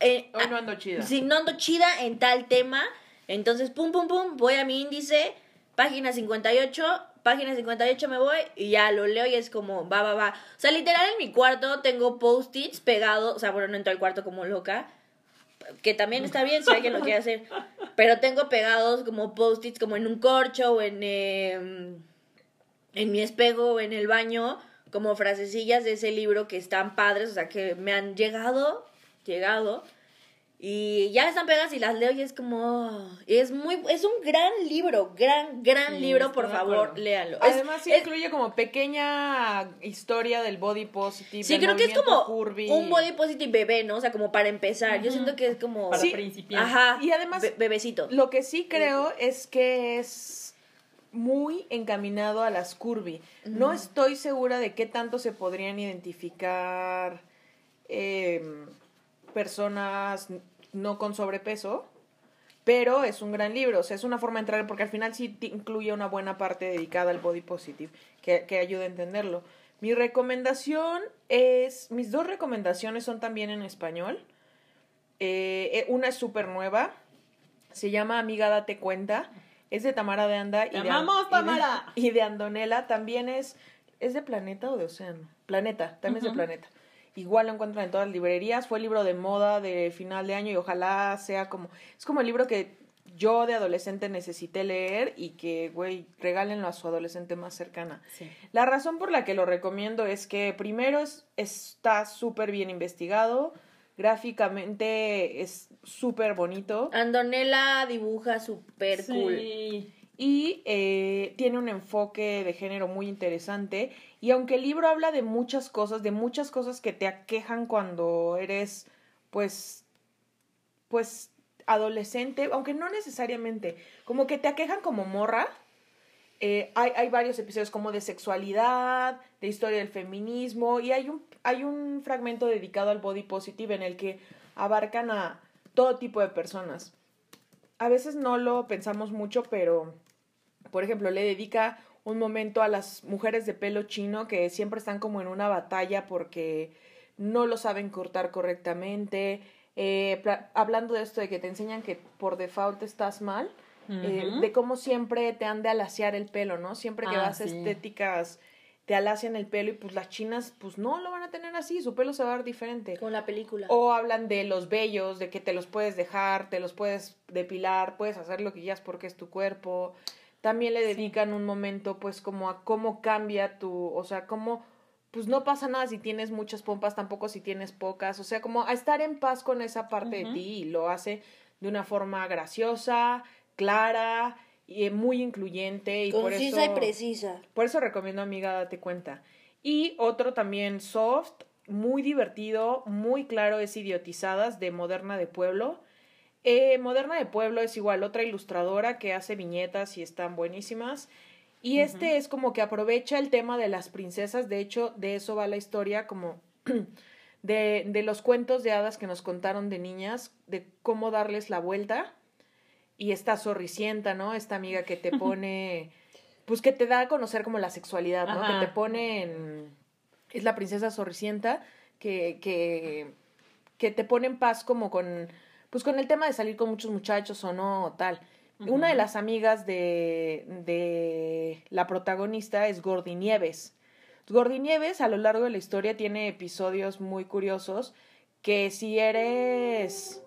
eh, Hoy ah, no ando chida. si no ando chida en tal tema, entonces pum, pum, pum, voy a mi índice, página 58, página 58 me voy y ya lo leo y es como, va, va, va. O sea, literal en mi cuarto tengo post-its pegados, o sea, bueno, no entro al cuarto como loca, que también está bien si alguien lo quiere hacer, pero tengo pegados como post-its como en un corcho o en, em, en mi espejo o en el baño, como frasecillas de ese libro que están padres, o sea, que me han llegado, llegado. Y ya están pegadas y las leo y es como es muy es un gran libro, gran gran Sí, libro, por favor, léanlo. Es- Además, sí es- incluye como pequeña historia del body positive. Sí, creo que es como curvy. un body positive bebé, ¿no? O sea, como para empezar. Yo siento que es como Para Sí, principiantes. ajá, Y además- be- bebecito. Lo que sí creo es que es muy encaminado a las curvy. No estoy segura de qué tanto se podrían identificar em, personas no con sobrepeso, pero es un gran libro. O sea, es una forma de entrar, porque al final sí te incluye una buena parte dedicada al body positive, que, que ayuda a entenderlo. Mi recomendación es, mis dos recomendaciones son también en español. Eh, eh, una es súper nueva, se llama Amiga Date Cuenta, es de Tamara de Anda y ¡Te de, amamos, y de- Tamara! y de Andonela, también es, ¿es de Planeta o de Océano? Planeta, también es de. Planeta. Igual lo encuentran en todas las librerías, fue el libro de moda de final de año y ojalá sea como, es como el libro que yo de adolescente necesité leer y que, güey, regálenlo a su adolescente más cercana. Sí. La razón por la que lo recomiendo es que primero es, está súper bien investigado, gráficamente es súper bonito Andonela dibuja súper cool. Y eh, tiene un enfoque de género muy interesante. Y aunque el libro habla de muchas cosas, de muchas cosas que te aquejan cuando eres, pues, pues, adolescente, aunque no necesariamente, como que te aquejan como morra. Eh, hay, hay varios episodios como de sexualidad, de historia del feminismo, y hay un, hay un fragmento dedicado al body positive en el que abarcan a todo tipo de personas. A veces no lo pensamos mucho, pero, por ejemplo, le dedica un momento a las mujeres de pelo chino que siempre están como en una batalla porque no lo saben cortar correctamente. Eh, pla- hablando de esto de que te enseñan que por default estás mal, eh, de cómo siempre te han de alaciar el pelo, ¿no? Siempre que Ah, vas a sí. estéticas te alacian el pelo y pues las chinas pues no lo van a tener así, su pelo se va a ver diferente. Con la película. O hablan de los vellos, de que te los puedes dejar, te los puedes depilar, puedes hacer lo que quieras porque es tu cuerpo. También le dedican un momento pues como a cómo cambia tu, o sea, cómo pues no pasa nada si tienes muchas pompas, tampoco si tienes pocas, o sea, como a estar en paz con esa parte de ti y lo hace de una forma graciosa, clara y eh, muy incluyente y por eso y precisa. por eso recomiendo Amiga Date Cuenta. Y otro también soft, muy divertido, muy claro, es Idiotizadas de Moderna de Pueblo. Eh, Moderna de Pueblo es igual otra ilustradora que hace viñetas y están buenísimas. Y este es como que aprovecha el tema de las princesas, de hecho de eso va la historia, como *clears throat* de, de los cuentos de hadas que nos contaron de niñas, de cómo darles la vuelta. Y esta zorricienta, ¿no? Esta amiga que te *laughs* pone, pues que te da a conocer como la sexualidad, ¿no? Ajá. Que te pone en... Es la princesa zorricienta que, que, que te pone en paz como con, pues con el tema de salir con muchos muchachos o no, o tal. Una de las amigas de, de la protagonista es Gordy Nieves. Gordy Nieves a lo largo de la historia tiene episodios muy curiosos que si eres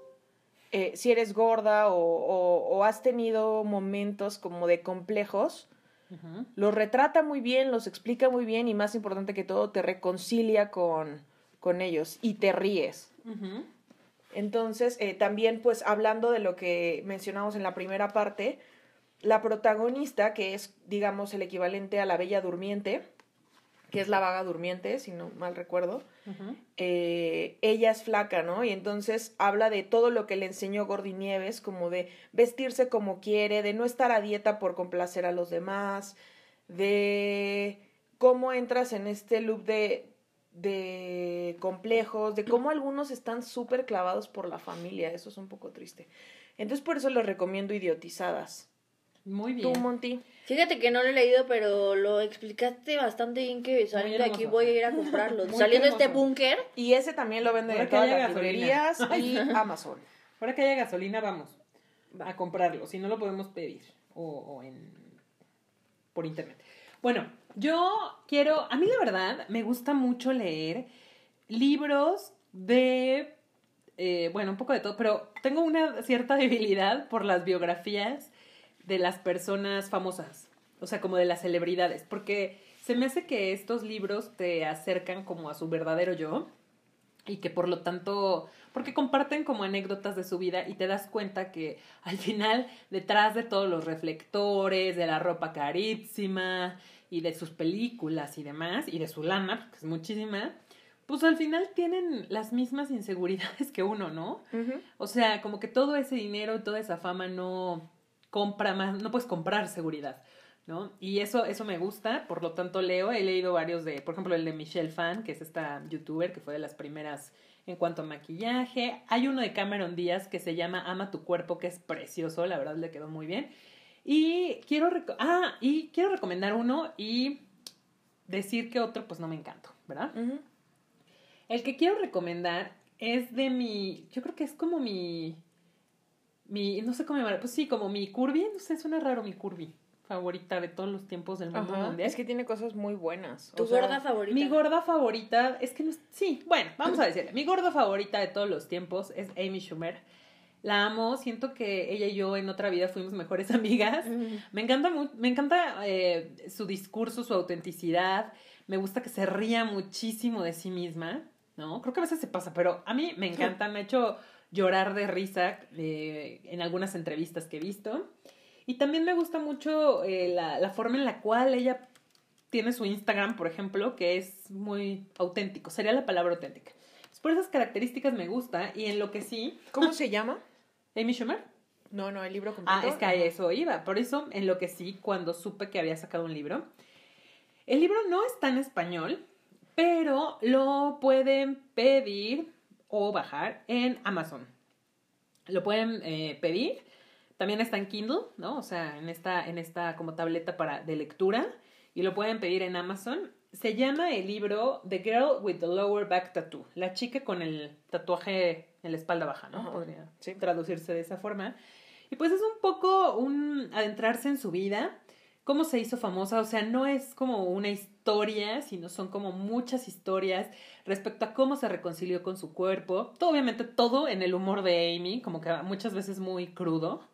eh, si eres gorda o, o- o has tenido momentos como de complejos, los retrata muy bien, los explica muy bien y más importante que todo, te reconcilia con, con ellos y te ríes. Entonces, eh, también pues hablando de lo que mencionamos en la primera parte, la protagonista, que es digamos el equivalente a la Bella Durmiente, que es la vaga durmiente, si no mal recuerdo, eh, ella es flaca, ¿no? Y entonces habla de todo lo que le enseñó Gordy Nieves, como de vestirse como quiere, de no estar a dieta por complacer a los demás, de cómo entras en este loop de, de complejos, de cómo algunos están súper clavados por la familia, eso es un poco triste. Entonces por eso les recomiendo idiotizadas. Muy Tú, bien. Monty. Fíjate que no lo he leído, pero lo explicaste bastante bien que saliendo de aquí voy a ir a comprarlo. *laughs* Muy saliendo de este búnker, Y ese también lo venden Ahora en que todas haya las gasolina. librerías y *laughs* Amazon. Ahora que haya gasolina, vamos a comprarlo. Si no lo podemos pedir o, o en por internet. Bueno, yo quiero, a mí la verdad, me gusta mucho leer libros de, eh, bueno, un poco de todo, pero tengo una cierta *laughs* debilidad por las biografías de las personas famosas, o sea, como de las celebridades, porque se me hace que estos libros te acercan como a su verdadero yo y que por lo tanto, porque comparten como anécdotas de su vida y te das cuenta que al final detrás de todos los reflectores, de la ropa carísima y de sus películas y demás, y de su lana, que es muchísima, pues al final tienen las mismas inseguridades que uno, ¿no? O sea, como que todo ese dinero, toda esa fama no compra más, no puedes comprar seguridad. ¿no? Y eso, eso me gusta, por lo tanto leo, he leído varios de, por ejemplo, el de Michelle Fan, que es esta youtuber que fue de las primeras en cuanto a maquillaje. Hay uno de Cameron Díaz que se llama Ama tu cuerpo, que es precioso, la verdad le quedó muy bien. Y quiero, ah, y quiero recomendar uno y decir que otro pues no me encantó, ¿verdad? El que quiero recomendar es de mi, yo creo que es como mi, mi, no sé cómo llamar, pues sí, como mi curvy, no sé, suena raro mi curvy favorita de todos los tiempos del mundo mundial. Es que tiene cosas muy buenas. ¿Tu gorda favorita? Mi gorda favorita, es que no, sí, bueno, vamos a decirle. Mi gorda favorita de todos los tiempos es Amy Schumer. La amo, siento que ella y yo en otra vida fuimos mejores *laughs* amigas. Me encanta, me encanta eh, su discurso, su autenticidad. Me gusta que se ría muchísimo de sí misma, ¿no? Creo que a veces se pasa, pero a mí me encanta. Me ha hecho llorar de risa eh, en algunas entrevistas que he visto. Y también me gusta mucho eh, la, la forma en la cual ella tiene su Instagram, por ejemplo, que es muy auténtico. Sería la palabra auténtica. por esas características me gusta y en lo que sí. ¿Cómo se llama? Amy Schumer. No, no, el libro completo. Ah, es que a eso iba. Por eso, en lo que sí, cuando supe que había sacado un libro. El libro no está en español, pero lo pueden pedir o bajar en Amazon. Lo pueden eh, pedir también está en Kindle, ¿no? O sea, en esta, en esta como tableta para, de lectura. Y lo pueden pedir en Amazon. Se llama el libro The Girl with the Lower Back Tattoo. La chica con el tatuaje en la espalda baja, ¿no? Podría traducirse de esa forma. Y pues es un poco un adentrarse en su vida, cómo se hizo famosa, o sea, no es como una historia, sino son como muchas historias respecto a cómo se reconcilió con su cuerpo. Todo, obviamente todo en el humor de Amy, como que muchas veces muy crudo.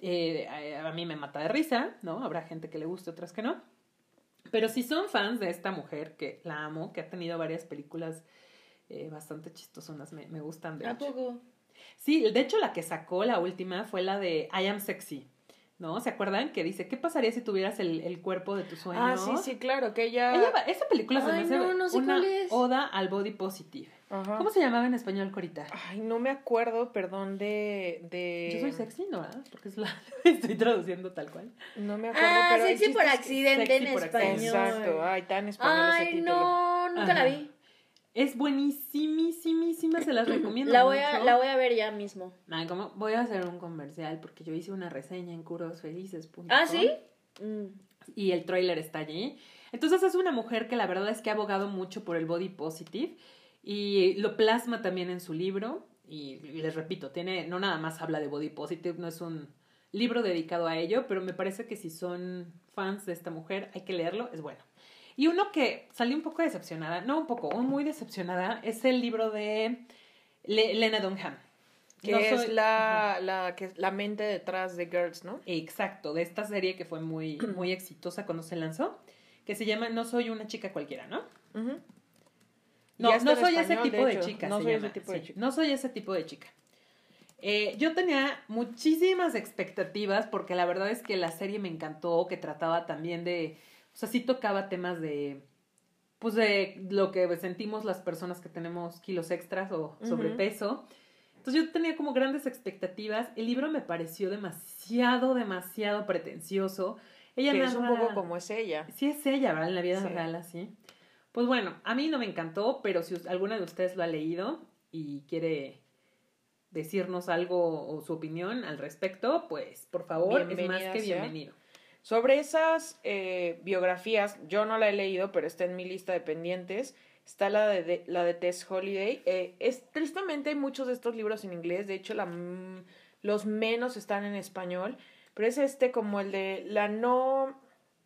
Eh, a, mí me mata de risa, ¿no? Habrá gente que le guste, otras que no. Pero si son fans de esta mujer, que la amo, que ha tenido varias películas eh, bastante chistosonas, me, me gustan de ¿A poco? Sí, de hecho la que sacó la última fue la de I Am Sexy. ¿No? ¿Se acuerdan? Que dice, ¿qué pasaría si tuvieras el, el cuerpo de tu sueño? Ah, sí, sí, claro, que ella... esa película se me hace una oda al body positive. ¿Cómo se llamaba en español, Corita? Ay, no me acuerdo, perdón, de... de... Yo soy sexy, ¿no? Porque es la... *laughs* estoy traduciendo tal cual. No me acuerdo, ah, sexy por accidente en español. Exacto, ay, tan español Ay, ese no, nunca la vi. Es buenísimísima, se las recomiendo la voy A, la voy a ver ya mismo. Ay, ¿cómo? Voy a hacer un comercial porque yo hice una reseña en curosfelices.com. ¿Ah, sí? Y el tráiler está allí. Entonces es una mujer que la verdad es que ha abogado mucho por el body positive y lo plasma también en su libro. Y, les repito, tiene, no nada más habla de body positive, no es un libro dedicado a ello, pero me parece que si son fans de esta mujer, hay que leerlo, es bueno. Y uno que salió un poco decepcionada, no un poco, muy decepcionada, es el libro de Lena Dunham. Que es la, la, que, la mente detrás de Girls, ¿no? Exacto, de esta serie que fue muy, muy exitosa cuando se lanzó, que se llama No soy una chica cualquiera, ¿no? No, no soy ese tipo de, chica. No soy ese tipo de chica. No soy ese tipo de chica. yo tenía muchísimas expectativas porque la verdad es que la serie me encantó, que trataba también de, o sea, sí tocaba temas de, pues de lo que sentimos las personas que tenemos kilos extras o sobrepeso. Entonces yo tenía como grandes expectativas. El libro me pareció demasiado, demasiado pretencioso. Ella que es un poco como es ella. Sí es ella, ¿verdad? En la vida real así. Pues bueno, a mí no me encantó, pero si alguna de ustedes lo ha leído y quiere decirnos algo o su opinión al respecto, pues por favor, es más que bienvenido. Sobre esas eh, biografías, yo no la he leído, pero está en mi lista de pendientes. Está la de, la de Tess Holiday. Eh, es, tristemente hay muchos de estos libros en inglés, de hecho la, los menos están en español, pero es este como el de la no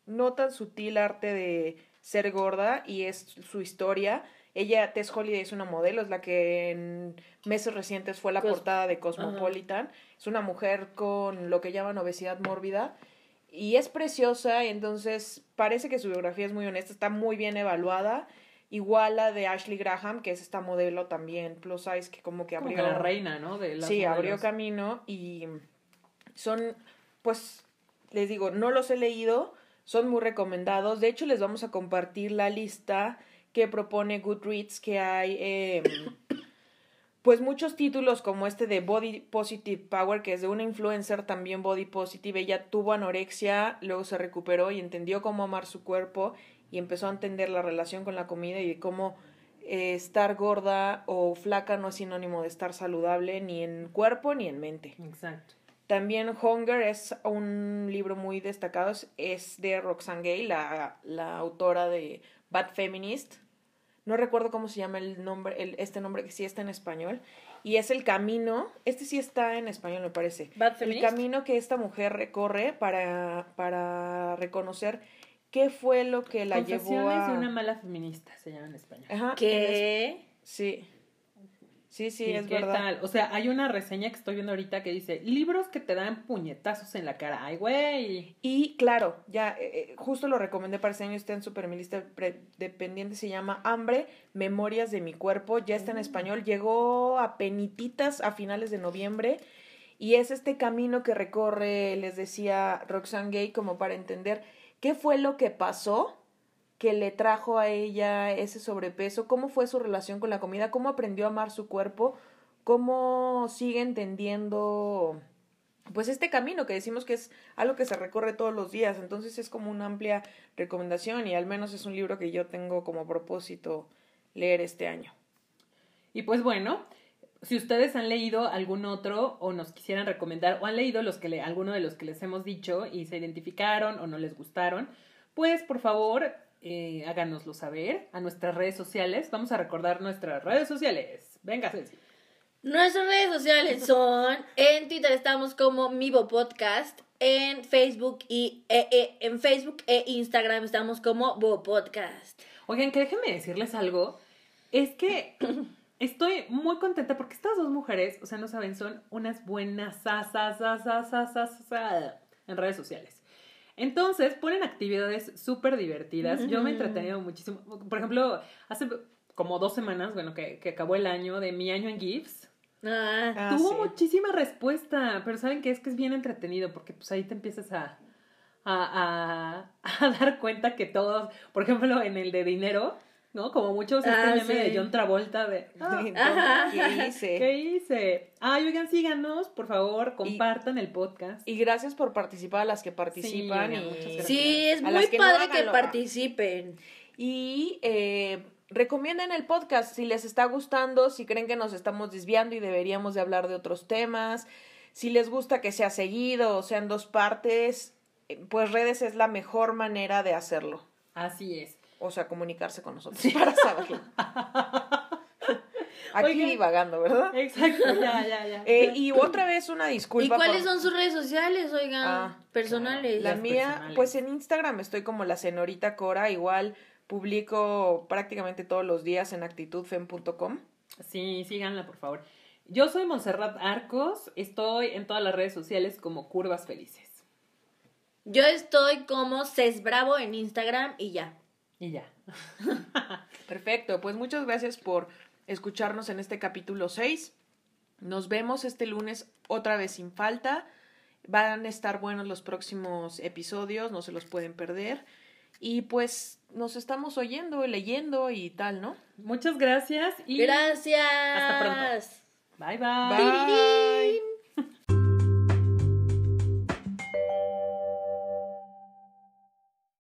no tan sutil arte de ser gorda y es su historia. Ella, Tess Holiday, es una modelo, es la que en meses recientes fue la Cos- portada de Cosmopolitan. Es una mujer con lo que llaman obesidad mórbida y es preciosa, entonces parece que su biografía es muy honesta, está muy bien evaluada. Igual la de Ashley Graham, que es esta modelo también plus size que como que Como abrió que la reina, ¿no? De las sí, abrió camino y son, pues, les digo, no los he leído, son muy recomendados. De hecho, les vamos a compartir la lista que propone Goodreads, que hay, eh, *coughs* pues, muchos títulos como este de Body Positive Power, que es de una influencer también Body Positive. Ella tuvo anorexia, luego se recuperó y entendió cómo amar su cuerpo y empezó a entender la relación con la comida y de cómo eh, estar gorda o flaca no es sinónimo de estar saludable ni en cuerpo ni en mente. Exacto. También Hunger es un libro muy destacado, es, de Roxane Gay, la, la autora de Bad Feminist. No recuerdo cómo se llama el nombre, el, este nombre que sí está en español. Y es el camino, este sí está en español me parece. Bad El Feminist. camino que esta mujer recorre para, para reconocer qué fue lo que la llevó Confesiones a... de una mala feminista se llama en español. Ajá, ¿Qué? Sí. Sí, sí, Sí, es ¿qué verdad. tal? O sea, hay una reseña que estoy viendo ahorita que dice, libros que te dan puñetazos en la cara. Ay, güey. Y claro, ya eh, eh, justo lo recomendé para este año, está en super mi lista se llama Hambre, Memorias de mi cuerpo, ya está en español, llegó a penititas a finales de noviembre y es este camino que recorre, les decía Roxane Gay, como para entender qué fue lo que pasó que le trajo a ella ese sobrepeso, cómo fue su relación con la comida, cómo aprendió a amar su cuerpo, cómo sigue entendiendo pues este camino que decimos que es algo que se recorre todos los días, entonces es como una amplia recomendación y al menos es un libro que yo tengo como propósito leer este año. Y pues bueno, si ustedes han leído algún otro o nos quisieran recomendar o han leído los que le, alguno de los que les hemos dicho y se identificaron o no les gustaron, pues por favor eh, háganoslo saber a nuestras redes sociales. Vamos a recordar nuestras redes sociales. Venga, Ceci. Nuestras redes sociales *laughs* son, en Twitter estamos como Mivo Podcast, en Facebook y eh, eh, en Facebook e Instagram estamos como Bo Podcast. Oigan, que déjenme decirles algo. Es que *coughs* estoy muy contenta porque estas dos mujeres, o sea, no saben, son unas buenas asas, asas, asas, asas, en redes sociales. Entonces, ponen actividades súper divertidas. Yo me he entretenido muchísimo. Por ejemplo, hace como dos semanas, bueno, que, que acabó el año de mi año en GIFs. Ah, Ah, Tuvo sí. muchísima respuesta, pero ¿saben qué? Es que es bien entretenido porque pues ahí te empiezas a, a, a, *laughs* a dar cuenta que todos, por ejemplo, en el de dinero, ¿no? Como muchos, este Ah, meme sí. de John Travolta de... "Ah. ¿Qué hice? ¿Qué hice? Ay, oigan, síganos, por favor, compartan el podcast. Y gracias por participar a las que participan. oigan, y, muchas gracias. sí, es A muy no, padre que participen. Y eh, recomienden el podcast si les está gustando, si creen que nos estamos desviando y deberíamos de hablar de otros temas, si les gusta que sea seguido o sean dos partes, eh, pues redes es la mejor manera de hacerlo. Así es. O sea, comunicarse con nosotros *laughs* para saberlo. *laughs* Aquí Oigan. divagando, ¿verdad? Exacto, ya, ya, ya. *laughs* Eh, y otra vez una disculpa. ¿Y cuáles por- son sus redes sociales, oigan? Ah, personales. La Las mía, personales. pues en Instagram estoy como la señorita Cora, igual publico prácticamente todos los días en actitudfem.com. Sí, síganla, por favor. Yo soy Montserrat Arcos, estoy en todas las redes sociales como Curvas Felices. Yo estoy como Ces Bravo en Instagram y ya. Y ya. *laughs* Perfecto, pues muchas gracias por escucharnos en este capítulo 6. Nos vemos este lunes otra vez sin falta. Van a estar buenos los próximos episodios, no se los pueden perder. Y pues nos estamos oyendo, leyendo y tal, ¿no? Muchas gracias y Gracias. Hasta pronto. Bye bye. Bye.